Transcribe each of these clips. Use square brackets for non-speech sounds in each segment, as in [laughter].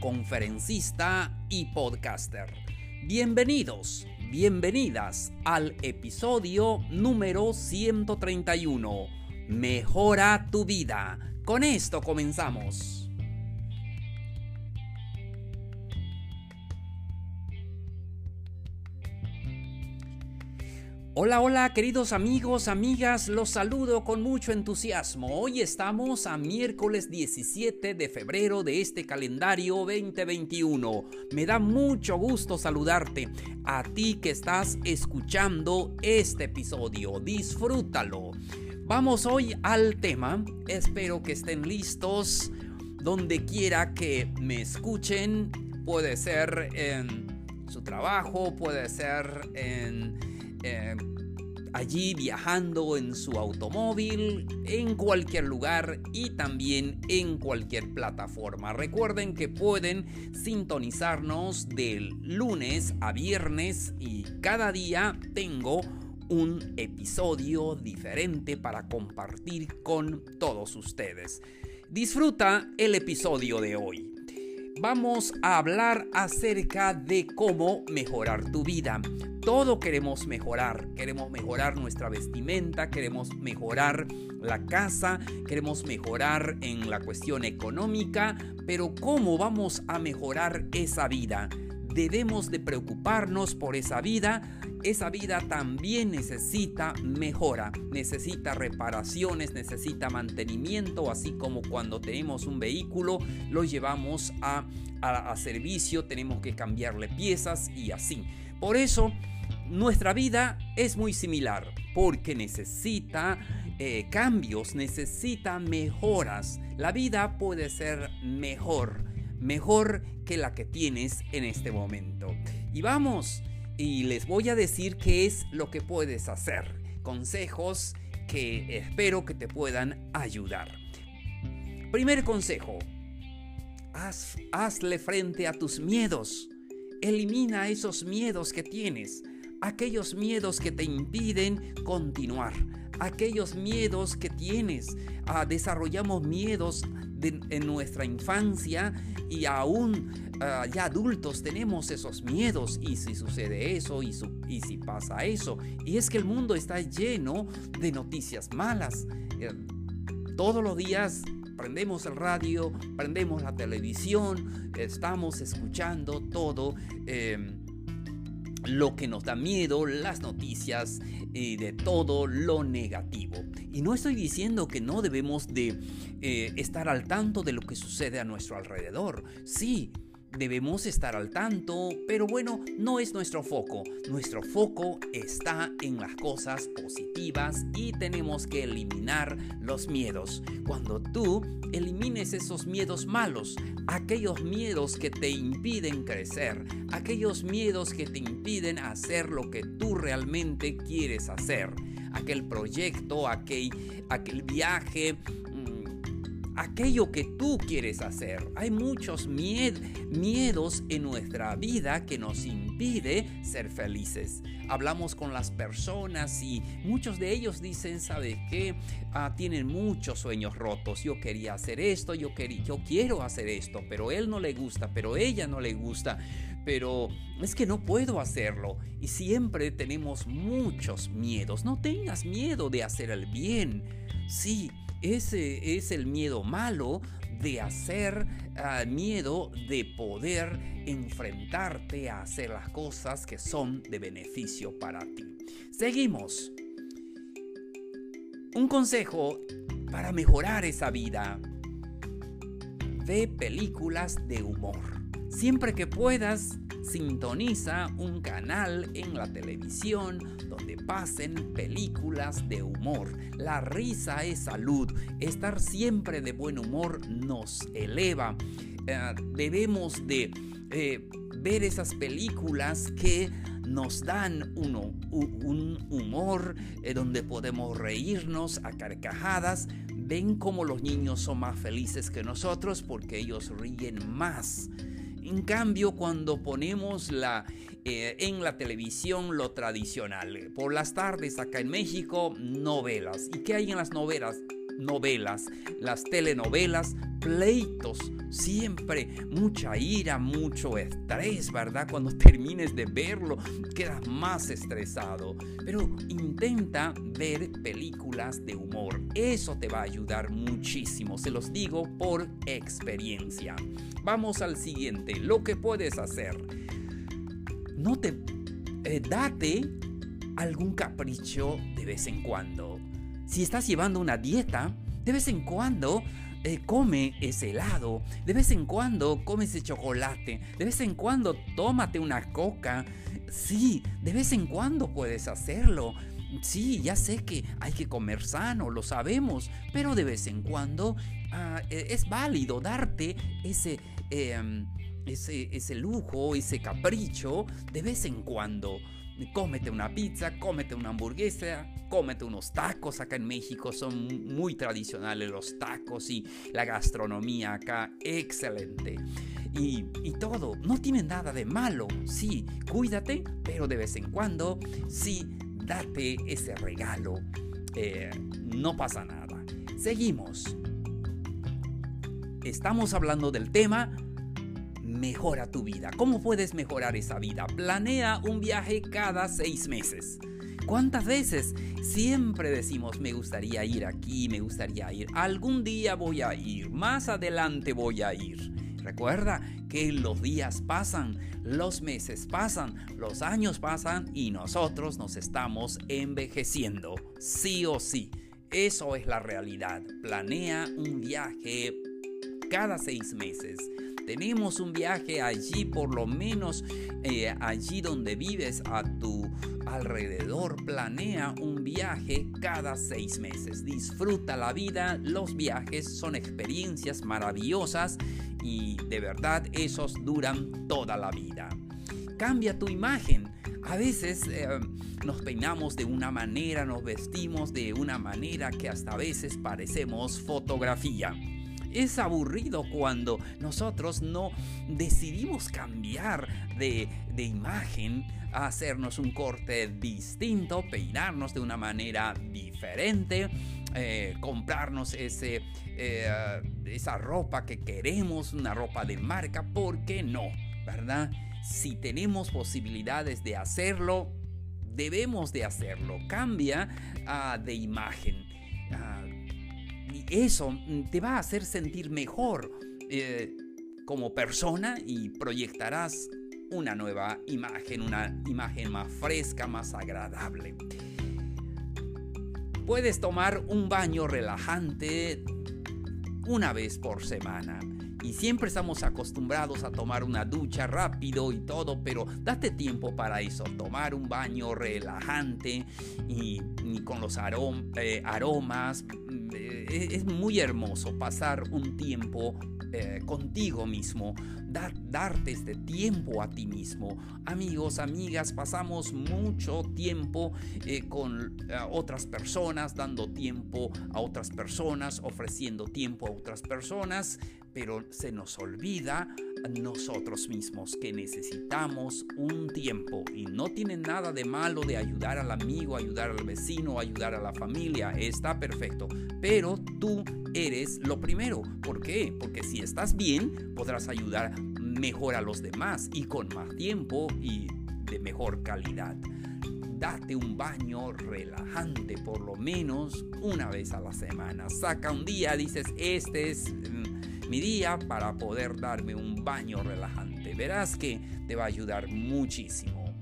conferencista y podcaster. Bienvenidos, bienvenidas al episodio número 131. Mejora tu vida. Con esto comenzamos. Hola, hola queridos amigos, amigas, los saludo con mucho entusiasmo. Hoy estamos a miércoles 17 de febrero de este calendario 2021. Me da mucho gusto saludarte a ti que estás escuchando este episodio. Disfrútalo. Vamos hoy al tema. Espero que estén listos. Donde quiera que me escuchen, puede ser en su trabajo, puede ser en eh, allí viajando en su automóvil, en cualquier lugar y también en cualquier plataforma. Recuerden que pueden sintonizarnos del lunes a viernes y cada día tengo un episodio diferente para compartir con todos ustedes. Disfruta el episodio de hoy vamos a hablar acerca de cómo mejorar tu vida. Todo queremos mejorar. Queremos mejorar nuestra vestimenta, queremos mejorar la casa, queremos mejorar en la cuestión económica, pero ¿cómo vamos a mejorar esa vida? Debemos de preocuparnos por esa vida esa vida también necesita mejora, necesita reparaciones, necesita mantenimiento, así como cuando tenemos un vehículo, lo llevamos a, servicio, tenemos que cambiarle piezas y así. Por eso, nuestra vida es muy similar, porque necesita eh, cambios, necesita mejoras. La vida puede ser mejor, mejor que la que tienes en este momento. Y vamos y les voy a decir qué es lo que puedes hacer. Consejos que espero que te puedan ayudar. Primer consejo. Haz, hazle frente a tus miedos. Elimina esos miedos que tienes. Aquellos miedos que te impiden continuar. Aquellos miedos que tienes. Ah, desarrollamos miedos en nuestra infancia y aún Ah, ya adultos tenemos esos miedos y si sucede eso y, si pasa eso. Y es que el mundo está lleno de noticias malas. Eh, todos los días prendemos el radio, prendemos la televisión, estamos escuchando todo. Em, lo que nos da miedo, las noticias y de todo lo negativo. Y no estoy diciendo que no debemos de eh, estar al tanto de lo que sucede a nuestro alrededor. Sí, Debemos estar al tanto, pero bueno, no es nuestro foco. Nuestro foco está en las cosas positivas y tenemos que eliminar los miedos. Cuando tú elimines esos miedos malos, aquellos miedos que te impiden crecer, aquellos miedos que te impiden hacer lo que tú realmente quieres hacer, aquel proyecto, aquel, aquel viaje, aquello que tú quieres hacer. Hay muchos miedos en nuestra vida que nos impide ser felices. Hablamos con las personas y muchos de ellos dicen, ¿sabes qué? Ah, tienen muchos sueños rotos. Yo quería hacer esto, yo, yo quiero hacer esto, pero él no le gusta, pero ella no le gusta. Pero es que no puedo hacerlo. Y siempre tenemos muchos miedos. No tengas miedo de hacer el bien. Sí, ese es el miedo malo de hacer ah, miedo de poder enfrentarte a hacer las cosas que son de beneficio para ti. Seguimos. Un consejo para mejorar esa vida. Ve películas de humor. Siempre que puedas, Sintoniza un canal en la televisión donde pasen películas de humor. La risa es salud. Estar siempre de buen humor nos eleva. eh, debemos de eh, ver esas películas que nos dan un humor eh, donde podemos reírnos a carcajadas. Ven cómo los niños son más felices que nosotros porque ellos ríen más. En cambio, cuando ponemos la, eh, en la televisión lo tradicional, por las tardes acá en México, novelas. ¿Y qué hay en las novelas? Novelas, las telenovelas, pleitos, siempre mucha ira, mucho estrés, ¿verdad? Cuando [laughs] termines de verlo, quedas más estresado. Pero intenta ver películas de humor. Eso te va a ayudar muchísimo, se los digo por experiencia. Vamos al siguiente, lo que puedes hacer. No te... Eh, date algún capricho de vez en cuando. Si estás llevando una dieta, de vez en cuando eh, come ese helado, de vez en cuando come ese chocolate, de vez en cuando tómate una coca. Sí, de vez en cuando puedes hacerlo. Sí, ya sé que hay que comer sano, lo sabemos, pero de vez en cuando ah, e, es válido darte ese, em, ese, ese lujo, ese capricho de vez en cuando cómete una pizza, cómete una hamburguesa, cómete unos tacos. Acá en México son muy tradicionales los tacos y la gastronomía acá excelente. Y, todo, no tiene nada de malo. Sí, cuídate, pero de vez en cuando, sí, date ese regalo. Eh, no pasa nada. Seguimos. Estamos hablando del tema mejora tu vida. ¿Cómo puedes mejorar esa vida? Planea un viaje cada seis meses. ¿Cuántas veces siempre decimos me gustaría ir aquí, me gustaría ir? Algún día voy a ir, más adelante voy a ir. Recuerda que los días pasan, los meses pasan, los años pasan y nosotros nos estamos envejeciendo. Sí o sí. Eso es la realidad. Planea un viaje cada seis meses tenemos un viaje allí, por lo menos eh, allí donde vives a tu alrededor. Planea un viaje cada seis meses. Disfruta la vida. Los viajes son experiencias maravillosas y de verdad esos duran toda la vida. Cambia tu imagen. A veces eh, nos peinamos de una manera, nos vestimos de una manera que hasta a veces parecemos fotografía. Es aburrido cuando nosotros no decidimos cambiar de, imagen, hacernos un corte distinto, peinarnos de una manera diferente, eh, comprarnos ese, eh, esa ropa que queremos, una ropa de marca, ¿por qué no? ¿Verdad? Si tenemos posibilidades de hacerlo, debemos de hacerlo. Cambia ah, de imagen. Ah, eso mm, te va a hacer sentir mejor eh, como persona y proyectarás una nueva imagen, una imagen más fresca, más agradable. Puedes tomar un baño relajante una vez por semana. Y siempre estamos acostumbrados a tomar una ducha rápido y todo, pero date tiempo para eso, tomar un baño relajante y, con los eh, aromas. Eh, es muy hermoso pasar un tiempo eh, contigo mismo, darte este tiempo a ti mismo. Amigos, amigas, pasamos mucho tiempo eh, con eh, otras personas, dando tiempo a otras personas, ofreciendo tiempo a otras personas, pero se nos olvida nosotros mismos que necesitamos un tiempo y no tiene nada de malo de ayudar al amigo, ayudar al vecino, ayudar a la familia, está perfecto, pero tú eres lo primero. ¿Por qué? Porque si estás bien, podrás ayudar mejor a los demás y con más tiempo y de mejor calidad. Date un baño relajante por lo menos una vez a la semana. Saca un día, dices, este es mm, mi día para poder darme un baño relajante. Verás que te va a ayudar muchísimo.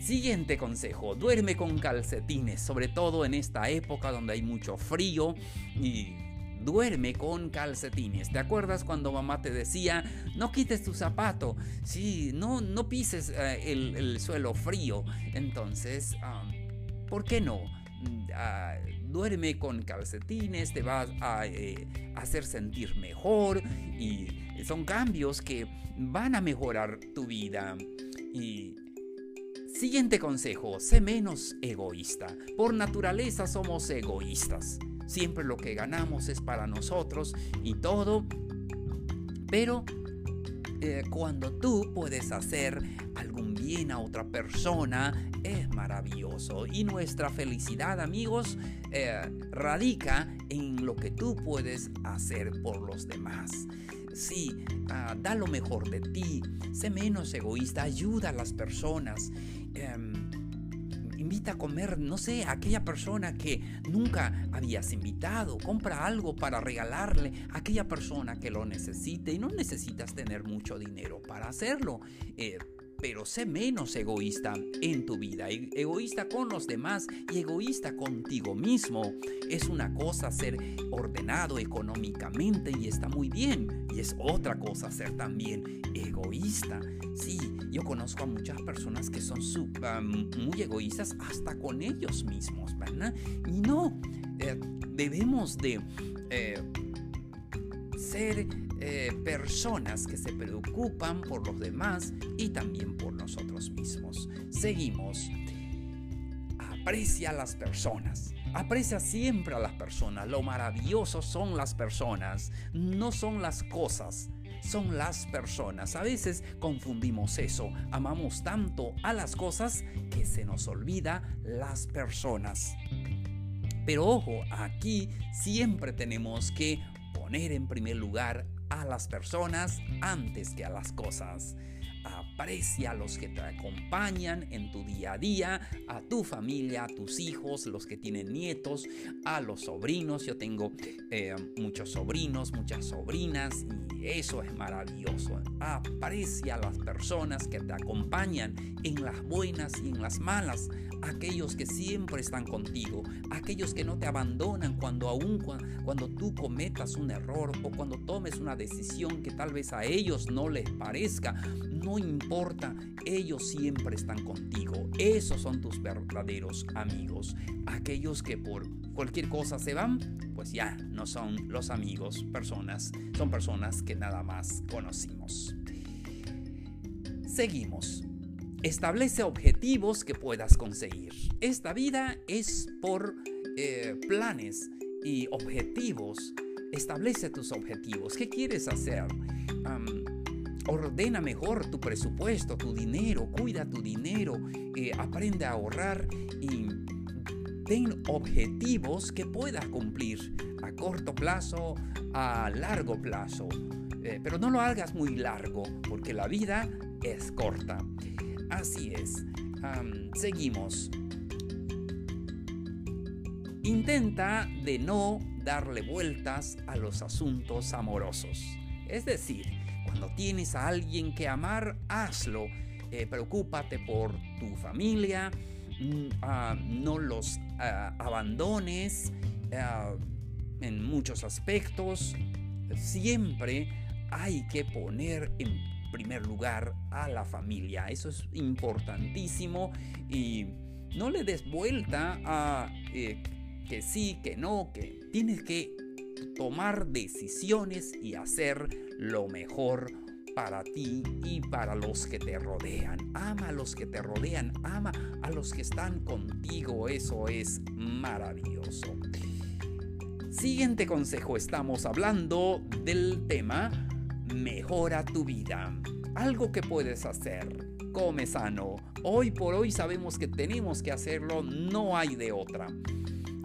Siguiente consejo, duerme con calcetines, sobre todo en esta época donde hay mucho frío y duerme con calcetines. ¿Te acuerdas cuando mamá te decía, no quites tu zapato? Sí, no, no pises eh, el, suelo frío. Entonces, ¿por qué no? Duerme con calcetines, te va a eh, hacer sentir mejor y son cambios que van a mejorar tu vida. Y siguiente consejo, sé menos egoísta. Por naturaleza somos egoístas. Siempre lo que ganamos es para nosotros y todo. Pero eh, cuando tú puedes hacer algún bien a otra persona, es maravilloso. Y nuestra felicidad, amigos, eh, radica en lo que tú puedes hacer por los demás. Sí, ah, da lo mejor de ti, sé menos egoísta, ayuda a las personas. Em, invita a comer, no sé, a aquella persona que nunca habías invitado. Compra algo para regalarle a aquella persona que lo necesite y no necesitas tener mucho dinero para hacerlo. Eh, pero sé menos egoísta en tu vida. E-, egoísta con los demás y egoísta contigo mismo. Es una cosa ser ordenado económicamente y está muy bien. Y es otra cosa ser también egoísta. Sí, yo conozco a muchas personas que son muy egoístas hasta con ellos mismos, ¿verdad? Y no, eh, debemos de eh, ser eh, personas que se preocupan por los demás y también por nosotros mismos. Seguimos. Aprecia a las personas. Aprecia siempre a las personas. Lo maravilloso son las personas, no son las cosas son las personas. A veces confundimos eso. Amamos tanto a las cosas que se nos olvida las personas. Pero ojo, aquí siempre tenemos que poner en primer lugar a las personas antes que a las cosas. Aprecia a los que te acompañan en tu día a día, a tu familia, a tus hijos, los que tienen nietos, a los sobrinos. Yo tengo eh, muchos sobrinos, muchas sobrinas y eso es maravilloso. Aprecia a las personas que te acompañan en las buenas y en las malas, aquellos que siempre están contigo, aquellos que no te abandonan cuando aún cuando tú cometas un error o cuando tomes una decisión que tal vez a ellos no les parezca, no importa, ellos siempre están contigo. Esos son tus verdaderos amigos, aquellos que por cualquier cosa se van, pues ya no son los amigos, personas, son personas que nada más conocimos. Seguimos. Establece objetivos que puedas conseguir. Esta vida es por eh, planes y objetivos. Establece tus objetivos. ¿Qué quieres hacer? Ordena mejor tu presupuesto, tu dinero, cuida tu dinero, eh, aprende a ahorrar y ten objetivos que puedas cumplir a corto plazo, a largo plazo. Eh, pero no lo hagas muy largo porque la vida es corta. Así es. seguimos. Intenta de no darle vueltas a los asuntos amorosos. Es decir, cuando tienes a alguien que amar, hazlo. Eh, preocúpate por tu familia, mm, ah, no los ah, abandones ah, en muchos aspectos. Siempre hay que poner en primer lugar a la familia. Eso es importantísimo y no le des vuelta a eh, que sí, que no, que tienes que tomar decisiones y hacer lo mejor para ti y para los que te rodean. Ama a los que te rodean, ama a los que están contigo. Eso es maravilloso. Siguiente consejo, estamos hablando del tema Mejora tu vida. Algo que puedes hacer. Come sano. Hoy por hoy sabemos que tenemos que hacerlo, no hay de otra.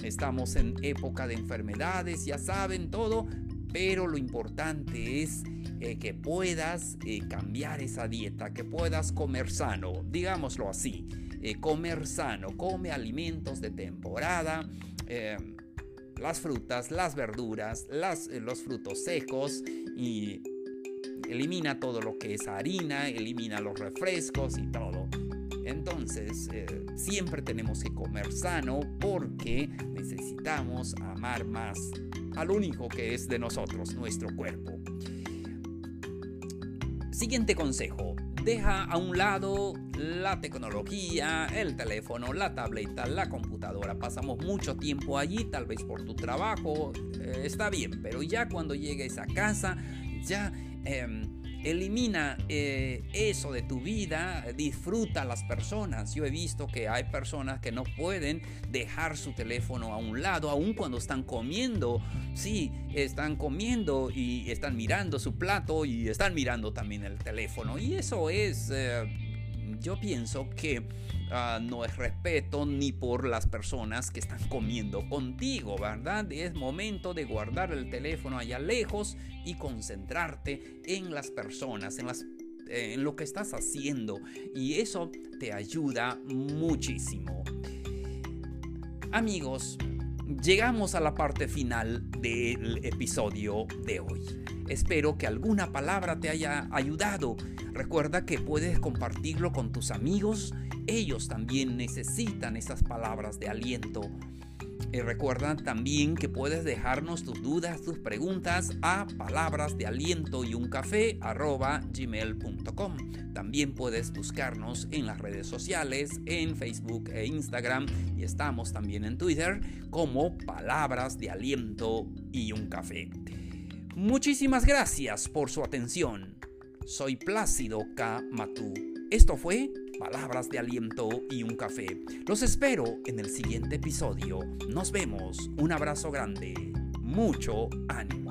Estamos en época de enfermedades, ya saben todo, pero lo importante es eh, que puedas eh, cambiar esa dieta, que puedas comer sano, digámoslo así, eh, comer sano, come alimentos de temporada, las frutas, las verduras, los frutos secos y elimina todo lo que es harina, elimina los refrescos y todo. Entonces, siempre tenemos que comer sano porque necesitamos amar más al único que es de nosotros, nuestro cuerpo. Siguiente consejo. Deja a un lado la tecnología, el teléfono, la tableta, la computadora. Pasamos mucho tiempo allí, tal vez por tu trabajo, eh, está bien, pero ya cuando llegues a casa, ya... Em, elimina eh, eso de tu vida, disfruta a las personas. Yo he visto que hay personas que no pueden dejar su teléfono a un lado, aun cuando están comiendo. Sí, están comiendo y están mirando su plato y están mirando también el teléfono. Y eso es... Eh, yo pienso que ah, no es respeto ni por las personas que están comiendo contigo, ¿verdad? Es momento de guardar el teléfono allá lejos y concentrarte en las personas, en en lo que estás haciendo y eso te ayuda muchísimo. Amigos, llegamos a la parte final del episodio de hoy. Espero que alguna palabra te haya ayudado. Recuerda que puedes compartirlo con tus amigos. Ellos también necesitan esas palabras de aliento. Y recuerda también que puedes dejarnos tus dudas, tus preguntas a palabras de aliento y un café. También puedes buscarnos en las redes sociales, en Facebook e Instagram y estamos también en Twitter como palabras de aliento y un café. Muchísimas gracias por su atención. Soy Plácido K. Matú. Esto fue Palabras de Aliento y un Café. Los espero en el siguiente episodio. Nos vemos. Un abrazo grande. Mucho ánimo.